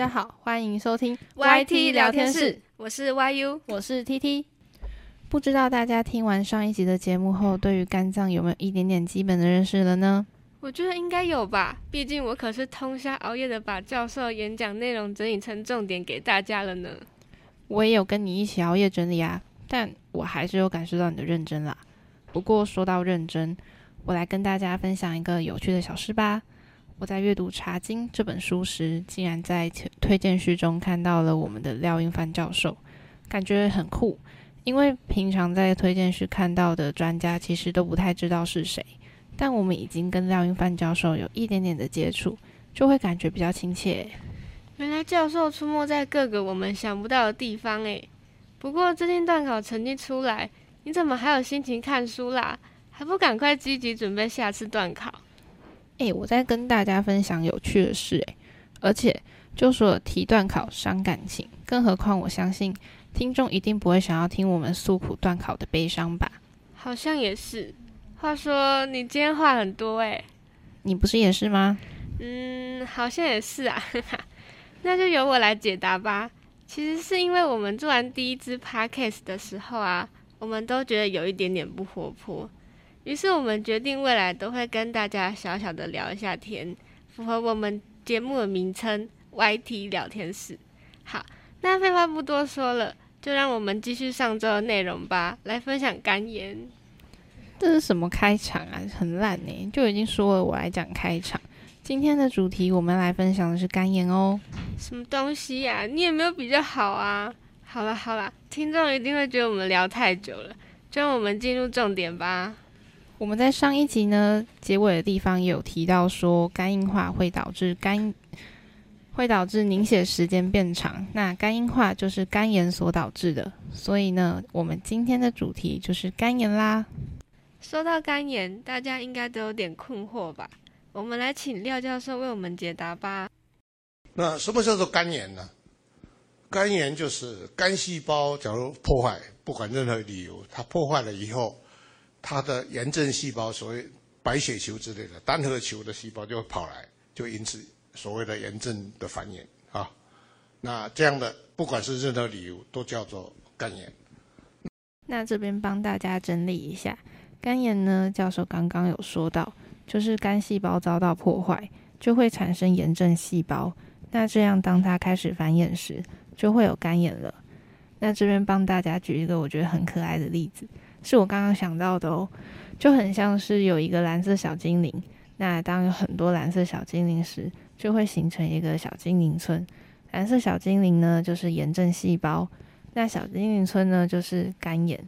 家好，欢迎收听 YT 聊天室，我是 YU，我是 TT。不知道大家听完上一集的节目后，对于肝脏有没有一点点基本的认识了呢？我觉得应该有吧，毕竟我可是通宵熬夜的把教授演讲内容整理成重点给大家了呢。我也有跟你一起熬夜整理啊，但我还是有感受到你的认真啦。不过说到认真，我来跟大家分享一个有趣的小事吧。我在阅读《茶经》这本书时，竟然在推荐序中看到了我们的廖英帆教授，感觉很酷。因为平常在推荐序看到的专家，其实都不太知道是谁。但我们已经跟廖英范教授有一点点的接触，就会感觉比较亲切。原来教授出没在各个我们想不到的地方诶。不过最近段考成绩出来，你怎么还有心情看书啦？还不赶快积极准备下次段考？诶，我在跟大家分享有趣的事诶，而且就说提断考伤感情，更何况我相信听众一定不会想要听我们诉苦断考的悲伤吧？好像也是。话说你今天话很多诶，你不是也是吗？嗯，好像也是啊，那就由我来解答吧。其实是因为我们做完第一支 podcast 的时候啊，我们都觉得有一点点不活泼，于是我们决定未来都会跟大家小小的聊一下天，符合我们节目的名称 YT 聊天室。好，那废话不多说了，就让我们继续上周的内容吧，来分享肝炎。这是什么开场啊？很烂呢，就已经说了我来讲开场。今天的主题我们来分享的是肝炎哦。什么东西呀？你也没有比较好啊。好了好了，听众一定会觉得我们聊太久了，就让我们进入重点吧。我们在上一集呢结尾的地方也有提到说，肝硬化会导致肝会导致凝血时间变长，那肝硬化就是肝炎所导致的。所以呢，我们今天的主题就是肝炎啦。说到肝炎，大家应该都有点困惑吧？我们来请廖教授为我们解答吧。那什么叫做肝炎呢？肝炎就是肝细胞假如破坏，不管任何理由，它破坏了以后，它的炎症细胞，所谓白血球之类的单核球的细胞就会跑来，就因此所谓的炎症的繁衍啊。那这样的不管是任何理由，都叫做肝炎。那这边帮大家整理一下。肝炎呢？教授刚刚有说到，就是肝细胞遭到破坏，就会产生炎症细胞。那这样，当它开始繁衍时，就会有肝炎了。那这边帮大家举一个我觉得很可爱的例子，是我刚刚想到的哦，就很像是有一个蓝色小精灵。那当有很多蓝色小精灵时，就会形成一个小精灵村。蓝色小精灵呢，就是炎症细胞；那小精灵村呢，就是肝炎。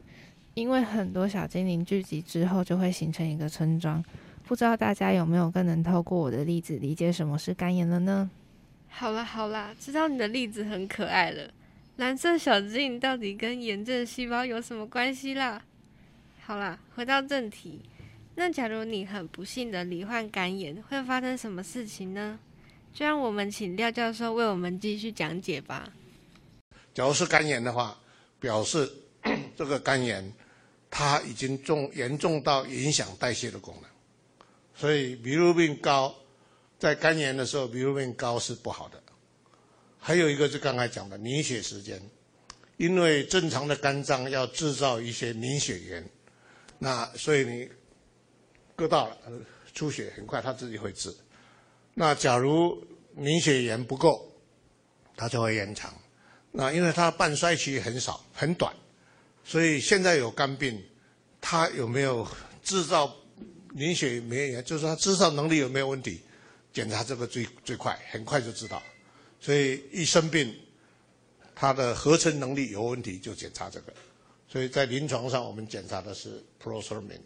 因为很多小精灵聚集之后，就会形成一个村庄。不知道大家有没有更能透过我的例子理解什么是肝炎了呢？好啦好啦，知道你的例子很可爱了。蓝色小精灵到底跟炎症细胞有什么关系啦？好啦，回到正题。那假如你很不幸的罹患肝炎，会发生什么事情呢？就让我们请廖教授为我们继续讲解吧。假如是肝炎的话，表示 这个肝炎。它已经重严重到影响代谢的功能，所以比如病高，在肝炎的时候，比如病高是不好的。还有一个是刚才讲的凝血时间，因为正常的肝脏要制造一些凝血源，那所以你割到了出血很快它自己会治。那假如凝血源不够，它就会延长。那因为它半衰期很少很短。所以现在有肝病，他有没有制造凝血酶？就是他制造能力有没有问题？检查这个最最快，很快就知道。所以一生病，他的合成能力有问题就检查这个。所以在临床上我们检查的是 prothrombin。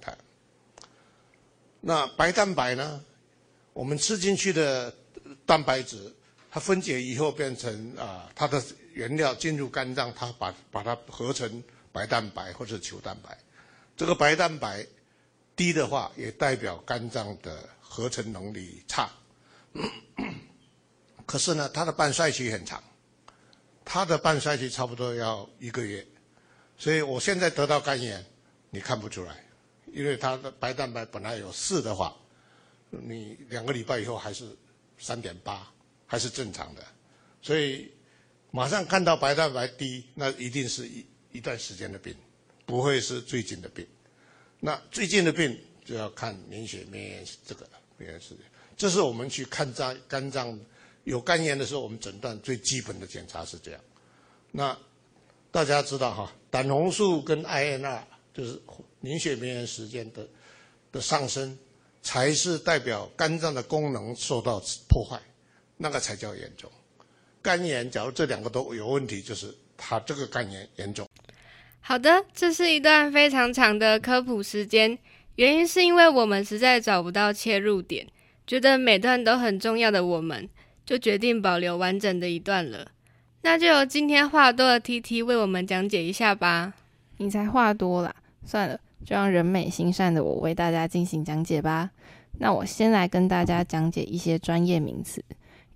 那白蛋白呢？我们吃进去的蛋白质，它分解以后变成啊，它的原料进入肝脏，它把把它合成。白蛋白或者球蛋白，这个白蛋白低的话，也代表肝脏的合成能力差。可是呢，它的半衰期很长，它的半衰期差不多要一个月。所以我现在得到肝炎，你看不出来，因为它的白蛋白本来有四的话，你两个礼拜以后还是三点八，还是正常的。所以马上看到白蛋白低，那一定是一一段时间的病，不会是最近的病。那最近的病就要看凝血免炎这个免炎时间，这是我们去看脏肝脏有肝炎的时候，我们诊断最基本的检查是这样。那大家知道哈，胆红素跟 INR 就是凝血免炎时间的的上升，才是代表肝脏的功能受到破坏，那个才叫严重。肝炎，假如这两个都有问题，就是他这个肝炎严重。好的，这是一段非常长的科普时间，原因是因为我们实在找不到切入点，觉得每段都很重要的，我们就决定保留完整的一段了。那就由今天话多的 T T 为我们讲解一下吧。你才话多啦，算了，就让人美心善的我为大家进行讲解吧。那我先来跟大家讲解一些专业名词。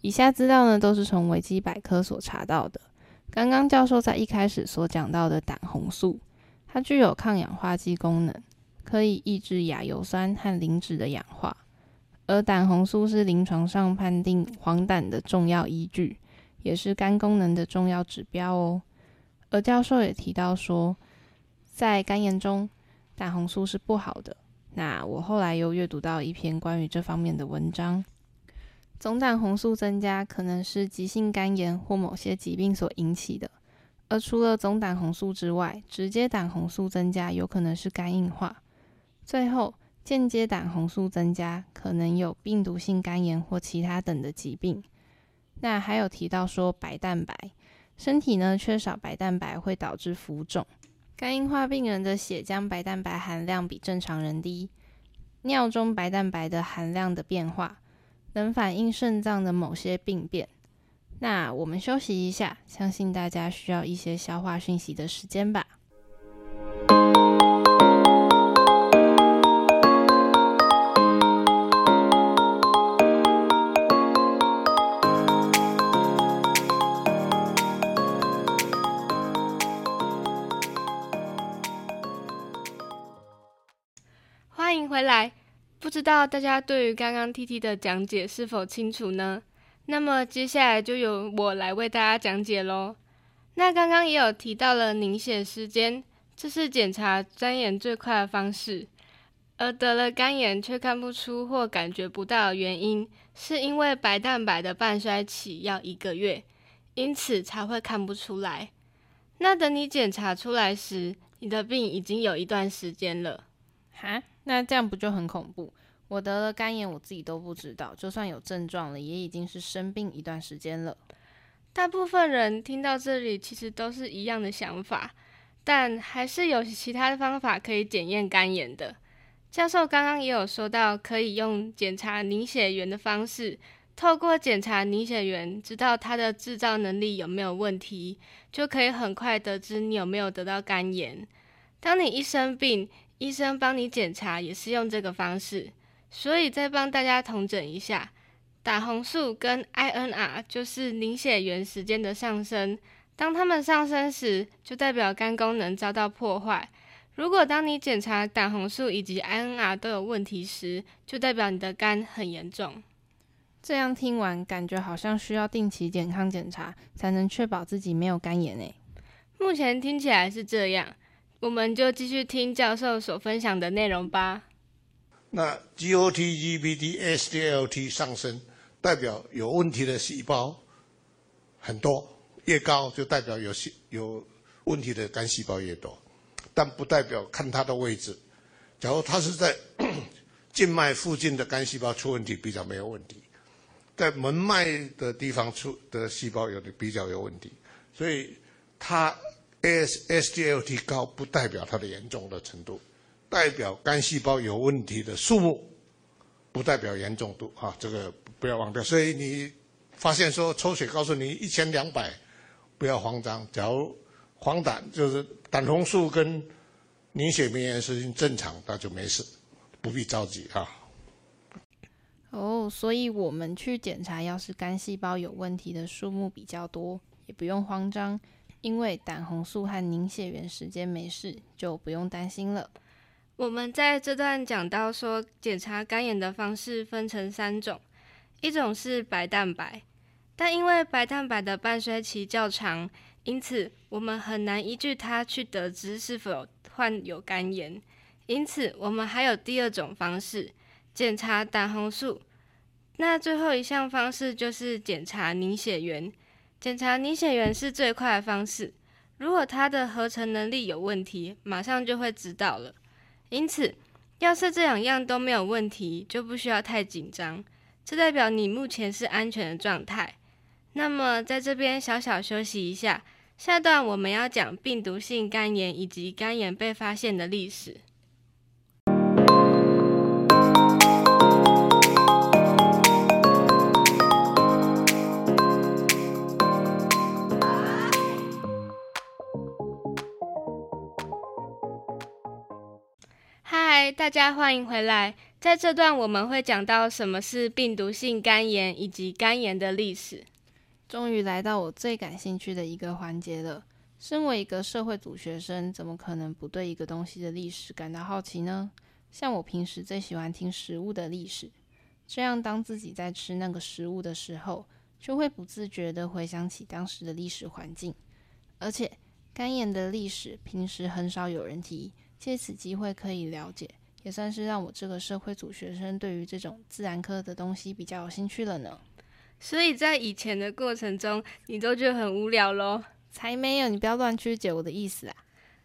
以下资料呢都是从维基百科所查到的。刚刚教授在一开始所讲到的胆红素，它具有抗氧化剂功能，可以抑制亚油酸和磷脂的氧化。而胆红素是临床上判定黄疸的重要依据。也是肝功能的重要指标哦。而教授也提到说，在肝炎中，胆红素是不好的。那我后来又阅读到一篇关于这方面的文章，总胆红素增加可能是急性肝炎或某些疾病所引起的。而除了总胆红素之外，直接胆红素增加有可能是肝硬化。最后，间接胆红素增加可能有病毒性肝炎或其他等的疾病。那还有提到说白蛋白，身体呢缺少白蛋白会导致浮肿。肝硬化病人的血浆白蛋白含量比正常人低，尿中白蛋白的含量的变化能反映肾脏的某些病变。那我们休息一下，相信大家需要一些消化讯息的时间吧。知道大家对于刚刚 T T 的讲解是否清楚呢？那么接下来就由我来为大家讲解喽。那刚刚也有提到了凝血时间，这是检查肝炎最快的方式。而得了肝炎却看不出或感觉不到的原因，是因为白蛋白的半衰期要一个月，因此才会看不出来。那等你检查出来时，你的病已经有一段时间了。哈？那这样不就很恐怖？我得了肝炎，我自己都不知道，就算有症状了，也已经是生病一段时间了。大部分人听到这里，其实都是一样的想法，但还是有其他的方法可以检验肝炎的。教授刚刚也有说到，可以用检查凝血源的方式，透过检查凝血源，知道它的制造能力有没有问题，就可以很快得知你有没有得到肝炎。当你一生病，医生帮你检查也是用这个方式，所以再帮大家统整一下，胆红素跟 INR 就是凝血源时间的上升。当它们上升时，就代表肝功能遭到破坏。如果当你检查胆红素以及 INR 都有问题时，就代表你的肝很严重。这样听完，感觉好像需要定期健康检查，才能确保自己没有肝炎诶。目前听起来是这样。我们就继续听教授所分享的内容吧。那 GOT、GPT、SDLT 上升，代表有问题的细胞很多，越高就代表有细有问题的肝细胞越多，但不代表看它的位置。假如它是在 静脉附近的肝细胞出问题，比较没有问题；在门脉的地方出的细胞有的比较有问题，所以它。AS SDLT 高不代表它的严重的程度，代表肝细胞有问题的数目，不代表严重度啊，这个不要忘掉。所以你发现说抽血告诉你一千两百，不要慌张。假如黄疸就是胆红素跟凝血免炎是正常，那就没事，不必着急啊。哦，所以我们去检查，要是肝细胞有问题的数目比较多，也不用慌张。因为胆红素和凝血原时间没事，就不用担心了。我们在这段讲到说，检查肝炎的方式分成三种，一种是白蛋白，但因为白蛋白的半衰期较长，因此我们很难依据它去得知是否患有肝炎。因此，我们还有第二种方式，检查胆红素。那最后一项方式就是检查凝血源。检查凝血源是最快的方式，如果它的合成能力有问题，马上就会知道了。因此，要是这两样都没有问题，就不需要太紧张，这代表你目前是安全的状态。那么，在这边小小休息一下，下段我们要讲病毒性肝炎以及肝炎被发现的历史。大家欢迎回来。在这段我们会讲到什么是病毒性肝炎以及肝炎的历史。终于来到我最感兴趣的一个环节了。身为一个社会组学生，怎么可能不对一个东西的历史感到好奇呢？像我平时最喜欢听食物的历史，这样当自己在吃那个食物的时候，就会不自觉地回想起当时的历史环境。而且肝炎的历史平时很少有人提，借此机会可以了解，也算是让我这个社会组学生对于这种自然科的东西比较有兴趣了呢。所以在以前的过程中，你都觉得很无聊喽？才没有！你不要乱曲解我的意思啊！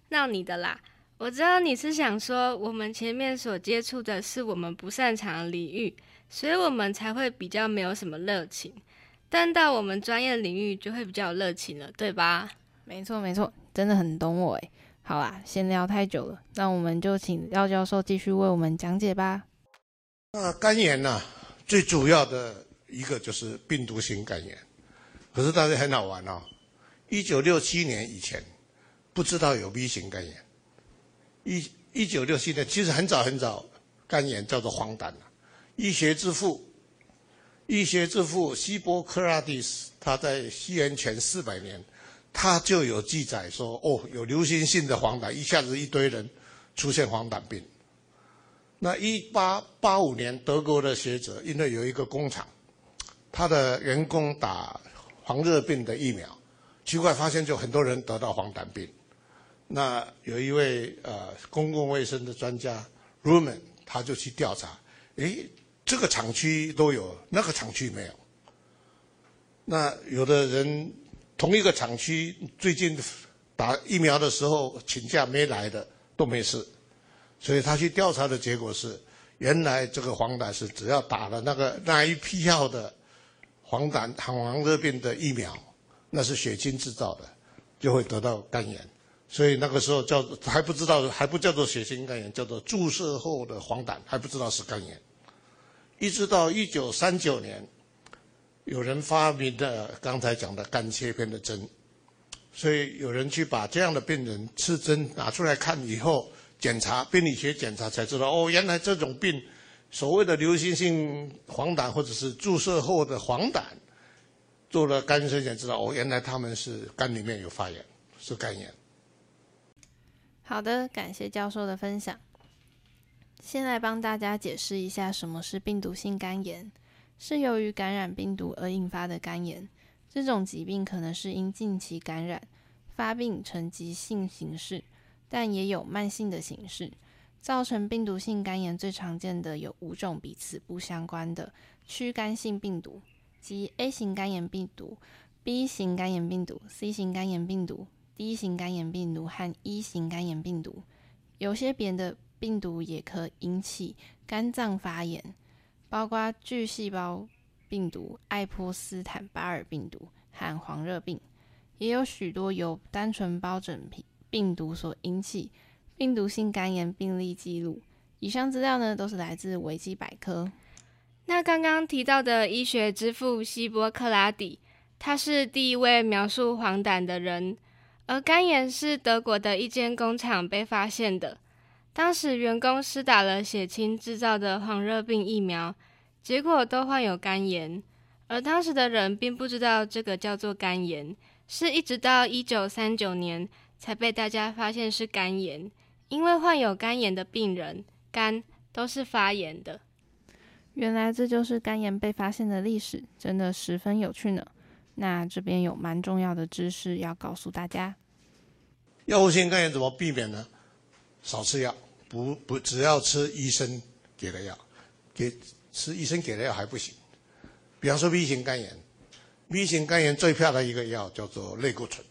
闹你的啦！我知道你是想说，我们前面所接触的是我们不擅长的领域，所以我们才会比较没有什么热情。但到我们专业领域就会比较有热情了，对吧？没错，没错，真的很懂我诶。好啦，闲聊太久了，那我们就请廖教授继续为我们讲解吧。那肝炎呢，最主要的。一个就是病毒性肝炎，可是大家很好玩哦。一九六七年以前不知道有 B 型肝炎，一一九六七年其实很早很早，肝炎叫做黄疸医学之父，医学之父希波克拉底斯，他在西元前四百年，他就有记载说，哦，有流行性的黄疸，一下子一堆人出现黄疸病。那一八八五年，德国的学者因为有一个工厂。他的员工打黄热病的疫苗，奇怪发现就很多人得到黄疸病。那有一位呃公共卫生的专家 Ruman，他就去调查，诶，这个厂区都有，那个厂区没有。那有的人同一个厂区最近打疫苗的时候请假没来的都没事，所以他去调查的结果是，原来这个黄疸是只要打了那个那一批号的。黄疸、黄热病的疫苗，那是血清制造的，就会得到肝炎。所以那个时候叫还不知道，还不叫做血清肝炎，叫做注射后的黄疸，还不知道是肝炎。一直到一九三九年，有人发明的刚才讲的肝切片的针，所以有人去把这样的病人吃针拿出来看以后，检查病理学检查才知道，哦，原来这种病。所谓的流行性黄疸，或者是注射后的黄疸，做了肝生才知道哦，原来他们是肝里面有发炎，是肝炎。好的，感谢教授的分享。先来帮大家解释一下什么是病毒性肝炎，是由于感染病毒而引发的肝炎。这种疾病可能是因近期感染发病成急性形式，但也有慢性的形式。造成病毒性肝炎最常见的有五种彼此不相关的躯干性病毒，即 A 型肝炎病毒、B 型肝炎病毒、C 型肝炎病毒、D 型肝炎病毒和 E 型肝炎病毒。有些别的病毒也可引起肝脏发炎，包括巨细胞病毒、爱泼斯坦巴尔病毒和黄热病。也有许多由单纯疱疹病病毒所引起。病毒性肝炎病例记录，以上资料呢都是来自维基百科。那刚刚提到的医学之父希波克拉底，他是第一位描述黄疸的人。而肝炎是德国的一间工厂被发现的，当时员工施打了血清制造的黄热病疫苗，结果都患有肝炎。而当时的人并不知道这个叫做肝炎，是一直到一九三九年才被大家发现是肝炎。因为患有肝炎的病人，肝都是发炎的。原来这就是肝炎被发现的历史，真的十分有趣呢。那这边有蛮重要的知识要告诉大家。药物性肝炎怎么避免呢？少吃药，不不，只要吃医生给的药，给吃医生给的药还不行。比方说 B 型肝炎，B 型肝炎最漂亮的一个药叫做类固醇，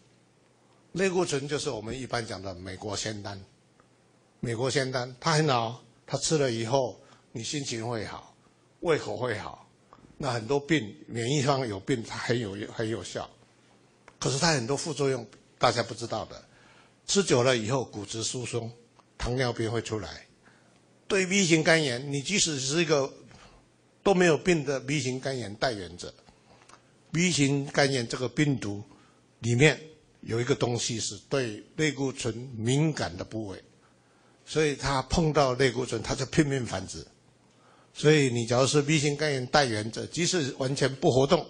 类固醇就是我们一般讲的美国仙丹。美国仙丹它很好，它吃了以后你心情会好，胃口会好，那很多病免疫方有病它很有很有效，可是它很多副作用大家不知道的。吃久了以后，骨质疏松、糖尿病会出来。对 B 型肝炎，你即使是一个都没有病的 B 型肝炎带源者，B 型肝炎这个病毒里面有一个东西是对类固醇敏感的部位，所以它碰到类固醇，它就拼命繁殖。所以你假如是 B 型肝炎带源者，即使完全不活动，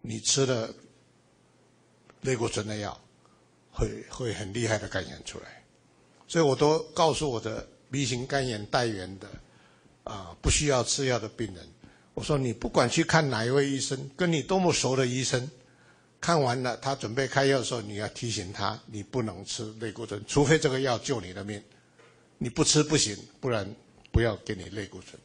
你吃了类固醇的药。会会很厉害的感染出来，所以我都告诉我的 B 型肝炎带源的啊不需要吃药的病人，我说你不管去看哪一位医生，跟你多么熟的医生，看完了他准备开药的时候，你要提醒他，你不能吃类固醇，除非这个药救你的命，你不吃不行，不然不要给你类固醇，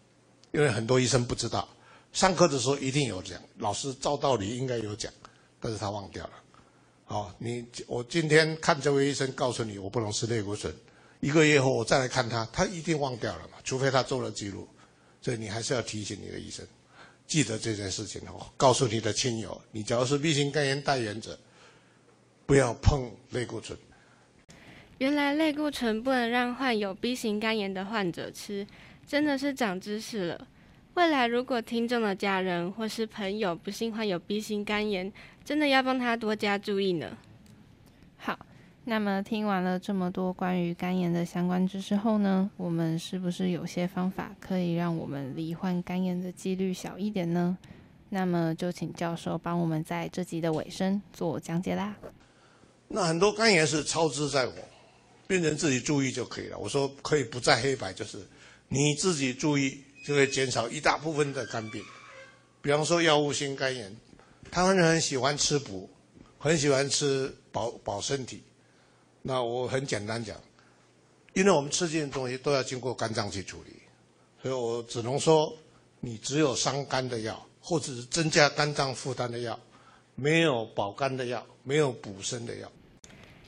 因为很多医生不知道，上课的时候一定有讲，老师照道理应该有讲，但是他忘掉了。好，你我今天看这位医生，告诉你我不能吃类固醇。一个月后我再来看他，他一定忘掉了嘛，除非他做了记录。所以你还是要提醒你的医生，记得这件事情哦。告诉你的亲友，你只要是 B 型肝炎带源者，不要碰类固醇。原来类固醇不能让患有 B 型肝炎的患者吃，真的是长知识了。未来如果听众的家人或是朋友不幸患有 B 型肝炎，真的要帮他多加注意呢。好，那么听完了这么多关于肝炎的相关知识后呢，我们是不是有些方法可以让我们罹患肝炎的几率小一点呢？那么就请教授帮我们在这集的尾声做讲解啦。那很多肝炎是操之在我，病人自己注意就可以了。我说可以不在黑白，就是你自己注意。就会减少一大部分的肝病，比方说药物性肝炎，台湾人很喜欢吃补，很喜欢吃保保身体。那我很简单讲，因为我们吃进的东西都要经过肝脏去处理，所以我只能说，你只有伤肝的药，或者是增加肝脏负担的药，没有保肝的药，没有补身的药。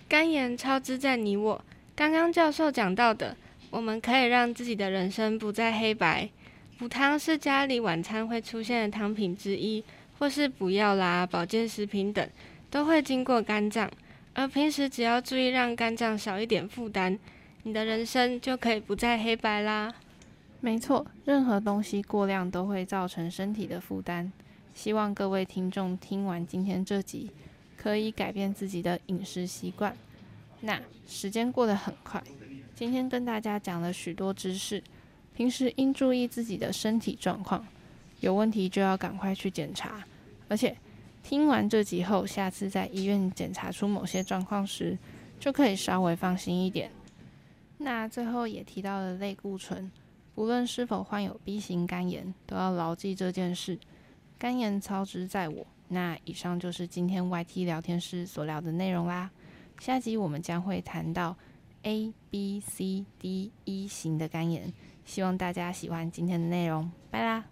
肝炎超支在你我。刚刚教授讲到的，我们可以让自己的人生不再黑白。补汤是家里晚餐会出现的汤品之一，或是补药啦、保健食品等，都会经过肝脏。而平时只要注意让肝脏少一点负担，你的人生就可以不再黑白啦。没错，任何东西过量都会造成身体的负担。希望各位听众听完今天这集，可以改变自己的饮食习惯。那时间过得很快，今天跟大家讲了许多知识。平时应注意自己的身体状况，有问题就要赶快去检查。而且听完这集后，下次在医院检查出某些状况时，就可以稍微放心一点。那最后也提到了类固醇，不论是否患有 B 型肝炎，都要牢记这件事。肝炎操之在我。那以上就是今天 YT 聊天室所聊的内容啦。下集我们将会谈到 A、B、C、D、E 型的肝炎。希望大家喜欢今天的内容，拜啦。